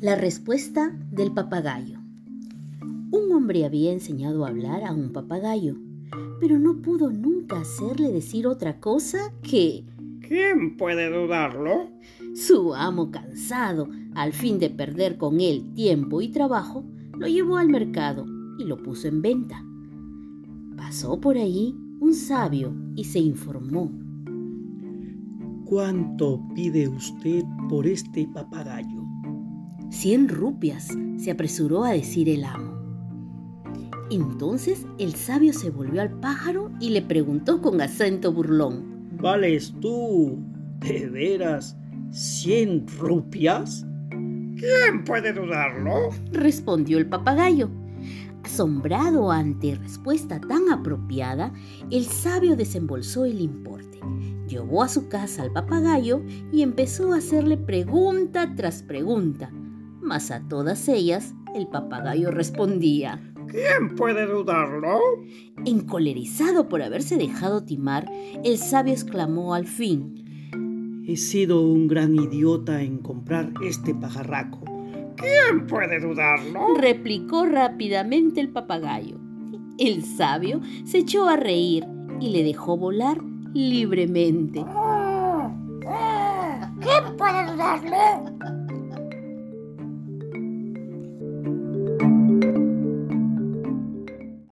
La respuesta del papagayo. Un hombre había enseñado a hablar a un papagayo, pero no pudo nunca hacerle decir otra cosa que... ¿Quién puede dudarlo? Su amo, cansado al fin de perder con él tiempo y trabajo, lo llevó al mercado y lo puso en venta. Pasó por ahí un sabio y se informó. ¿Cuánto pide usted por este papagayo? Cien rupias, se apresuró a decir el amo. Entonces el sabio se volvió al pájaro y le preguntó con acento burlón. ¿Vales tú, de veras, cien rupias? ¿Quién puede dudarlo? respondió el papagayo. Asombrado ante respuesta tan apropiada, el sabio desembolsó el importe, llevó a su casa al papagayo y empezó a hacerle pregunta tras pregunta mas a todas ellas el papagayo respondía. ¿Quién puede dudarlo? Encolerizado por haberse dejado timar, el sabio exclamó al fin. He sido un gran idiota en comprar este pajarraco. ¿Quién puede dudarlo? replicó rápidamente el papagayo. El sabio se echó a reír y le dejó volar libremente. ¿Quién puede dudarlo?